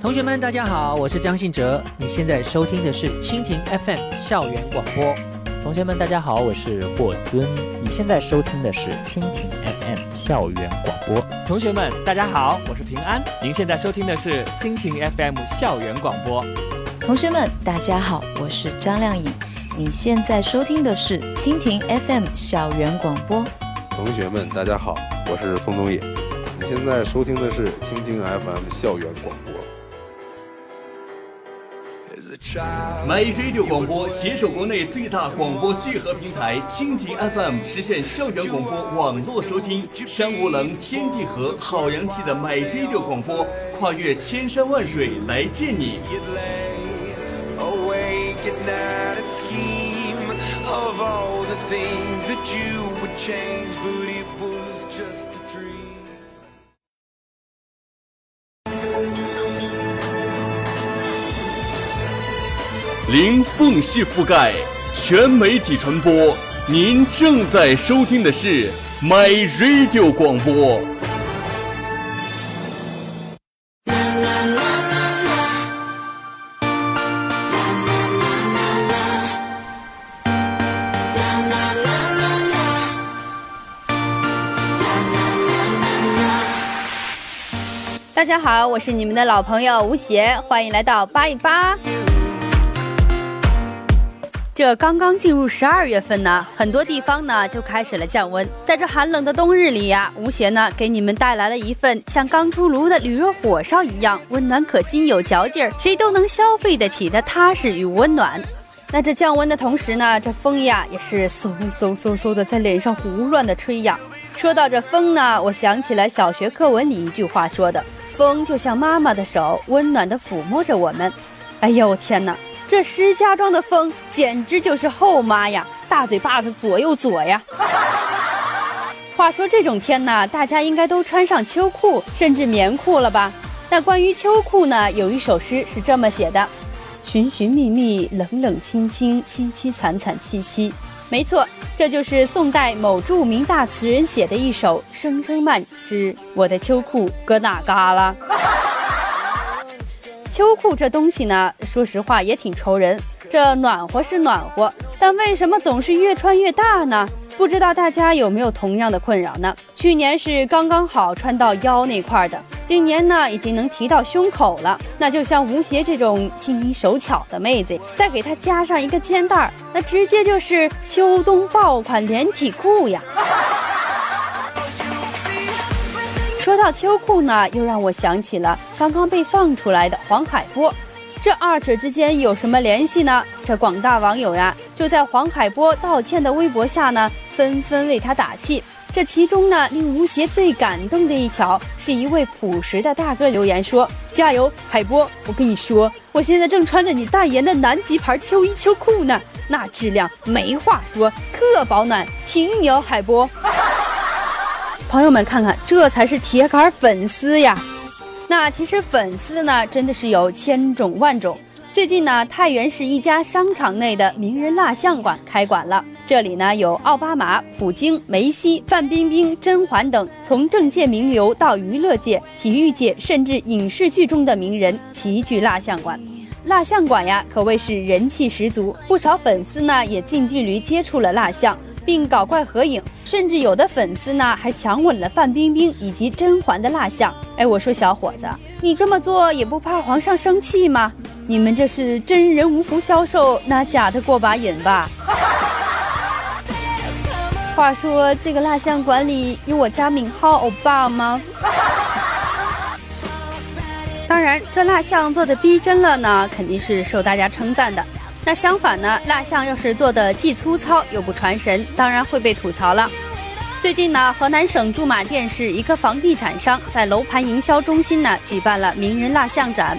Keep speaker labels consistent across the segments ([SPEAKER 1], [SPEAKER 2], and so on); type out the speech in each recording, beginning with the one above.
[SPEAKER 1] 同学们，大家好，我是张信哲。你现在收听的是蜻蜓 FM 校园广播。
[SPEAKER 2] 同学们，大家好，我是霍尊。你现在收听的是蜻蜓 FM 校园广播。
[SPEAKER 3] 同学们，大家好，我是平安。您现在收听的是蜻蜓 FM 校园广播。
[SPEAKER 4] 同学们，大家好，我是张靓颖。你现在收听的是蜻蜓 FM 校园广播。
[SPEAKER 5] 同学们，大家好，我是宋冬野。你现在收听的是蜻蜓 FM 校园广播。
[SPEAKER 6] My Radio 广播携手国内最大广播聚合平台蜻蜓 FM，实现校园广播网络收听。山无棱，天地合，好洋气的 My Radio 广播，跨越千山万水来见你。零缝隙覆盖，全媒体传播。您正在收听的是 My Radio 广播。
[SPEAKER 7] 大家好，我是你们的老朋友吴邪，欢迎来到八一八。这刚刚进入十二月份呢，很多地方呢就开始了降温。在这寒冷的冬日里呀，吴邪呢给你们带来了一份像刚出炉的驴肉火烧一样温暖可心、有嚼劲儿，谁都能消费得起的踏实与温暖。那这降温的同时呢，这风呀也是嗖嗖嗖嗖的在脸上胡乱的吹呀。说到这风呢，我想起了小学课文里一句话说的：“风就像妈妈的手，温暖的抚摸着我们。”哎呦天哪！这石家庄的风简直就是后妈呀，大嘴巴子左右左呀。话说这种天呢，大家应该都穿上秋裤甚至棉裤了吧？那关于秋裤呢，有一首诗是这么写的：寻寻觅觅，冷冷清清，凄凄惨惨戚戚。没错，这就是宋代某著名大词人写的一首《声声慢》之“我的秋裤搁哪嘎啦”。秋裤这东西呢，说实话也挺愁人。这暖和是暖和，但为什么总是越穿越大呢？不知道大家有没有同样的困扰呢？去年是刚刚好穿到腰那块的，今年呢已经能提到胸口了。那就像吴邪这种心灵手巧的妹子，再给她加上一个肩带儿，那直接就是秋冬爆款连体裤呀。到秋裤呢，又让我想起了刚刚被放出来的黄海波，这二者之间有什么联系呢？这广大网友呀，就在黄海波道歉的微博下呢，纷纷为他打气。这其中呢，令吴邪最感动的一条，是一位朴实的大哥留言说：“加油，海波！我跟你说，我现在正穿着你代言的南极牌秋衣秋裤呢，那质量没话说，特保暖，挺牛，海波。”朋友们，看看，这才是铁杆粉丝呀！那其实粉丝呢，真的是有千种万种。最近呢，太原市一家商场内的名人蜡像馆开馆了。这里呢，有奥巴马、普京、梅西、范冰冰、甄嬛等从政界名流到娱乐界、体育界，甚至影视剧中的名人齐聚蜡像馆。蜡像馆呀，可谓是人气十足，不少粉丝呢也近距离接触了蜡像。并搞怪合影，甚至有的粉丝呢还强吻了范冰冰以及甄嬛的蜡像。哎，我说小伙子，你这么做也不怕皇上生气吗？你们这是真人无福消受，拿假的过把瘾吧？话说这个蜡像馆里有我家敏浩欧巴吗？当然，这蜡像做的逼真了呢，肯定是受大家称赞的。那相反呢？蜡像要是做的既粗糙又不传神，当然会被吐槽了。最近呢，河南省驻马店市一个房地产商在楼盘营销中心呢举办了名人蜡像展，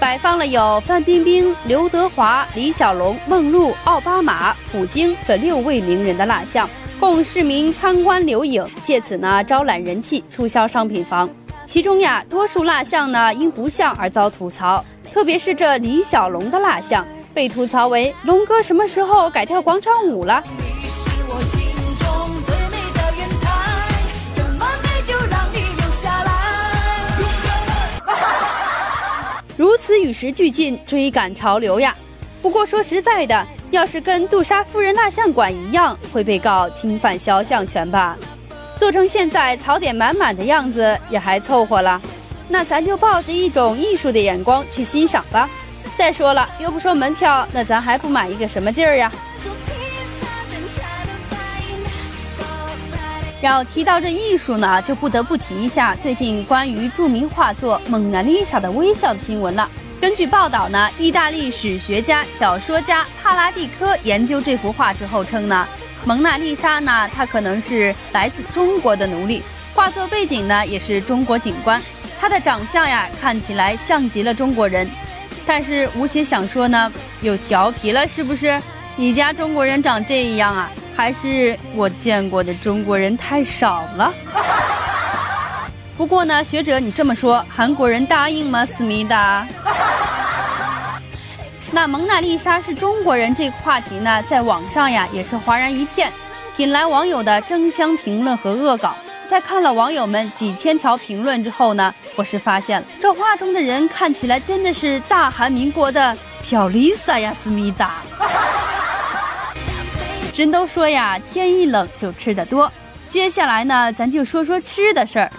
[SPEAKER 7] 摆放了有范冰冰、刘德华、李小龙、梦露、奥巴马、普京这六位名人的蜡像，供市民参观留影，借此呢招揽人气，促销商品房。其中呀，多数蜡像呢因不像而遭吐槽，特别是这李小龙的蜡像。被吐槽为龙哥什么时候改跳广场舞了？如此与时俱进，追赶潮流呀。不过说实在的，要是跟杜莎夫人蜡像馆一样，会被告侵犯肖像权吧？做成现在槽点满满的样子也还凑合了，那咱就抱着一种艺术的眼光去欣赏吧。再说了，又不收门票，那咱还不买一个什么劲儿呀？要提到这艺术呢，就不得不提一下最近关于著名画作《蒙娜丽莎》的微笑的新闻了。根据报道呢，意大利史学家、小说家帕拉蒂科研究这幅画之后称呢，蒙娜丽莎呢，她可能是来自中国的奴隶，画作背景呢也是中国景观，她的长相呀看起来像极了中国人。但是吴邪想说呢，又调皮了是不是？你家中国人长这样啊？还是我见过的中国人太少了。不过呢，学者你这么说，韩国人答应吗？思密达。那蒙娜丽莎是中国人这个话题呢，在网上呀也是哗然一片，引来网友的争相评论和恶搞。在看了网友们几千条评论之后呢，我是发现了这画中的人看起来真的是大韩民国的朴丽萨呀，思密达。人都说呀，天一冷就吃的多。接下来呢，咱就说说吃的事儿。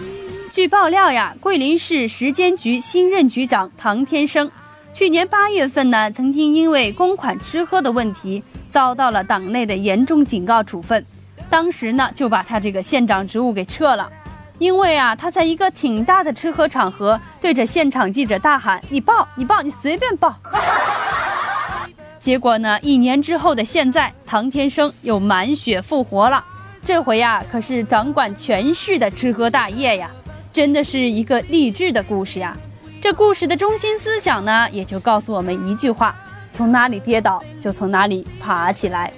[SPEAKER 7] 据爆料呀，桂林市食监局新任局长唐天生，去年八月份呢，曾经因为公款吃喝的问题，遭到了党内的严重警告处分。当时呢，就把他这个县长职务给撤了，因为啊，他在一个挺大的吃喝场合，对着现场记者大喊：“你报，你报，你随便报。” 结果呢？一年之后的现在，唐天生又满血复活了。这回呀，可是掌管全市的吃喝大业呀，真的是一个励志的故事呀。这故事的中心思想呢，也就告诉我们一句话：从哪里跌倒，就从哪里爬起来。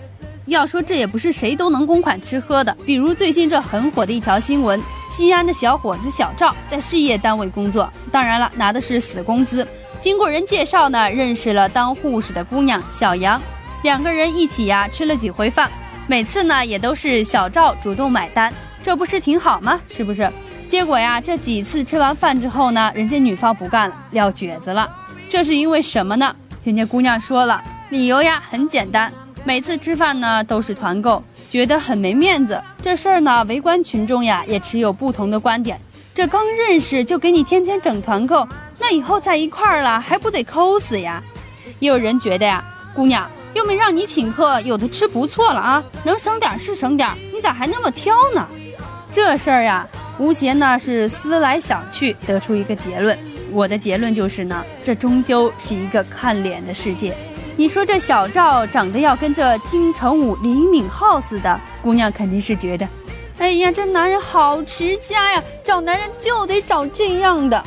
[SPEAKER 7] 要说这也不是谁都能公款吃喝的。比如最近这很火的一条新闻：西安的小伙子小赵在事业单位工作，当然了，拿的是死工资。经过人介绍呢，认识了当护士的姑娘小杨，两个人一起呀吃了几回饭，每次呢也都是小赵主动买单，这不是挺好吗？是不是？结果呀，这几次吃完饭之后呢，人家女方不干了，撂蹶子了。这是因为什么呢？人家姑娘说了，理由呀很简单，每次吃饭呢都是团购，觉得很没面子。这事儿呢，围观群众呀也持有不同的观点。这刚认识就给你天天整团购，那以后在一块儿了还不得抠死呀？也有人觉得呀，姑娘又没让你请客，有的吃不错了啊，能省点是省点，你咋还那么挑呢？这事儿呀，吴邪呢是思来想去，得出一个结论。我的结论就是呢，这终究是一个看脸的世界。你说这小赵长得要跟这金城武、李敏镐似的，姑娘肯定是觉得。哎呀，这男人好持家呀！找男人就得找这样的。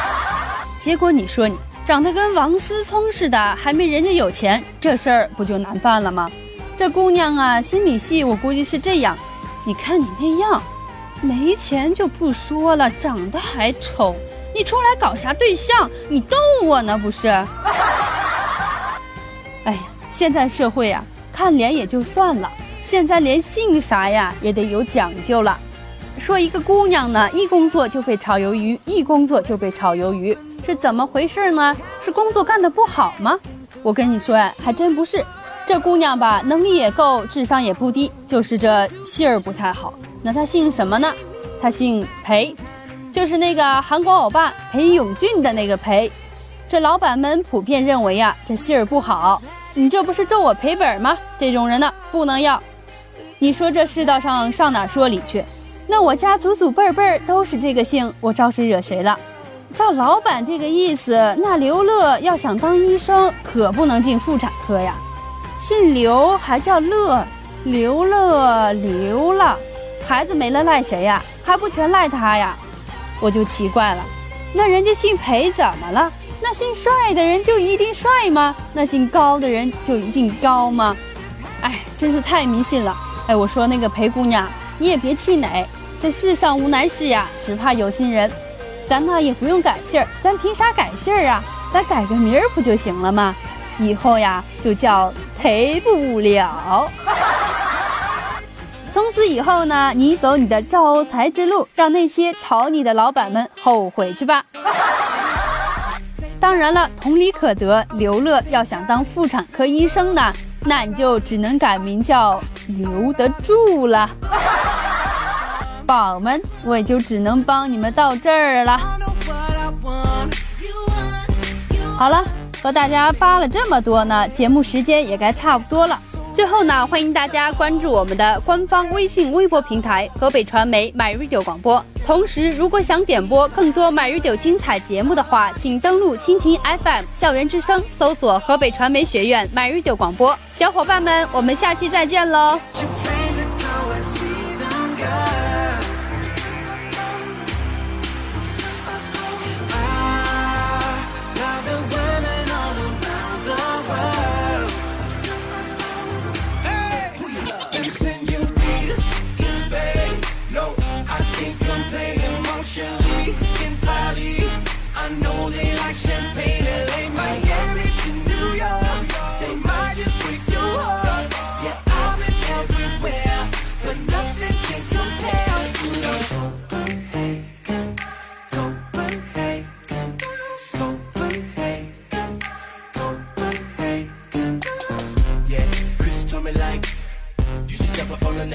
[SPEAKER 7] 结果你说你长得跟王思聪似的，还没人家有钱，这事儿不就难办了吗？这姑娘啊，心理戏我估计是这样。你看你那样，没钱就不说了，长得还丑，你出来搞啥对象？你逗我呢不是？现在社会啊，看脸也就算了。现在连姓啥呀也得有讲究了。说一个姑娘呢，一工作就被炒鱿鱼，一工作就被炒鱿鱼，是怎么回事呢？是工作干得不好吗？我跟你说呀，还真不是。这姑娘吧，能力也够，智商也不低，就是这姓儿不太好。那她姓什么呢？她姓裴，就是那个韩国欧巴裴勇俊的那个裴。这老板们普遍认为呀，这姓儿不好。你这不是咒我赔本吗？这种人呢，不能要。你说这世道上上哪说理去？那我家祖祖辈辈都是这个姓，我招谁惹谁了？照老板这个意思，那刘乐要想当医生，可不能进妇产科呀。姓刘还叫乐，刘乐刘了，孩子没了赖谁呀？还不全赖他呀？我就奇怪了，那人家姓裴怎么了？那姓帅的人就一定帅吗？那姓高的人就一定高吗？哎，真是太迷信了。哎，我说那个裴姑娘，你也别气馁，这世上无难事呀，只怕有心人。咱呢也不用改姓儿，咱凭啥改姓儿啊？咱改个名儿不就行了吗？以后呀就叫赔不了。从此以后呢，你走你的招财之路，让那些炒你的老板们后悔去吧。当然了，同理可得，刘乐要想当妇产科医生呢，那你就只能改名叫刘得住了。宝们，我也就只能帮你们到这儿了。好了，和大家扒了这么多呢，节目时间也该差不多了。最后呢，欢迎大家关注我们的官方微信、微博平台河北传媒 MyRadio 广播。同时，如果想点播更多 MyRadio 精彩节目的话，请登录蜻蜓 FM 校园之声，搜索河北传媒学院 MyRadio 广播。小伙伴们，我们下期再见喽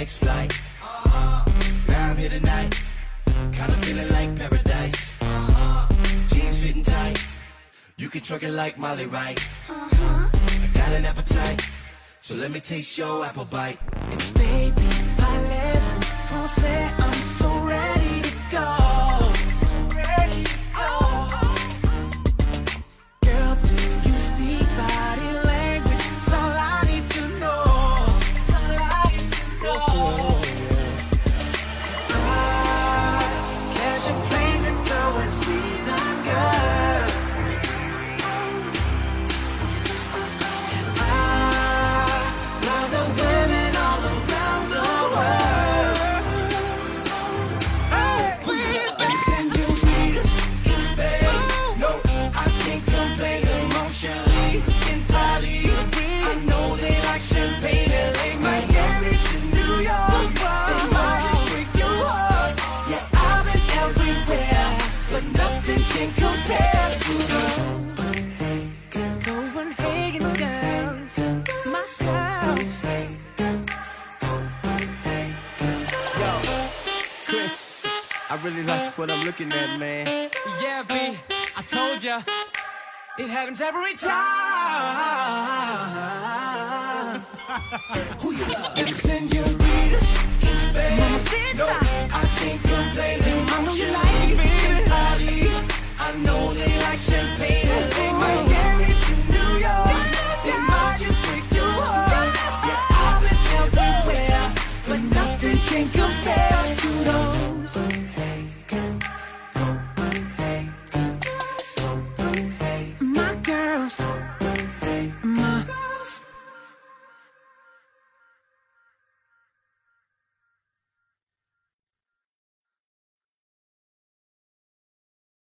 [SPEAKER 8] ！next flight. Uh-huh. Now I'm here tonight, kinda feeling like paradise. Uh-huh. Jeans fitting tight, you can twerk it like Molly right. Uh-huh. I got an appetite, so let me taste your apple bite. And baby, français? I'm so I
[SPEAKER 9] really like what I'm looking at, man. Yeah, B, I told ya, it happens every time. Who you love?
[SPEAKER 8] If senoritas in space. No, I can't complain. I know you like it, baby. I know they like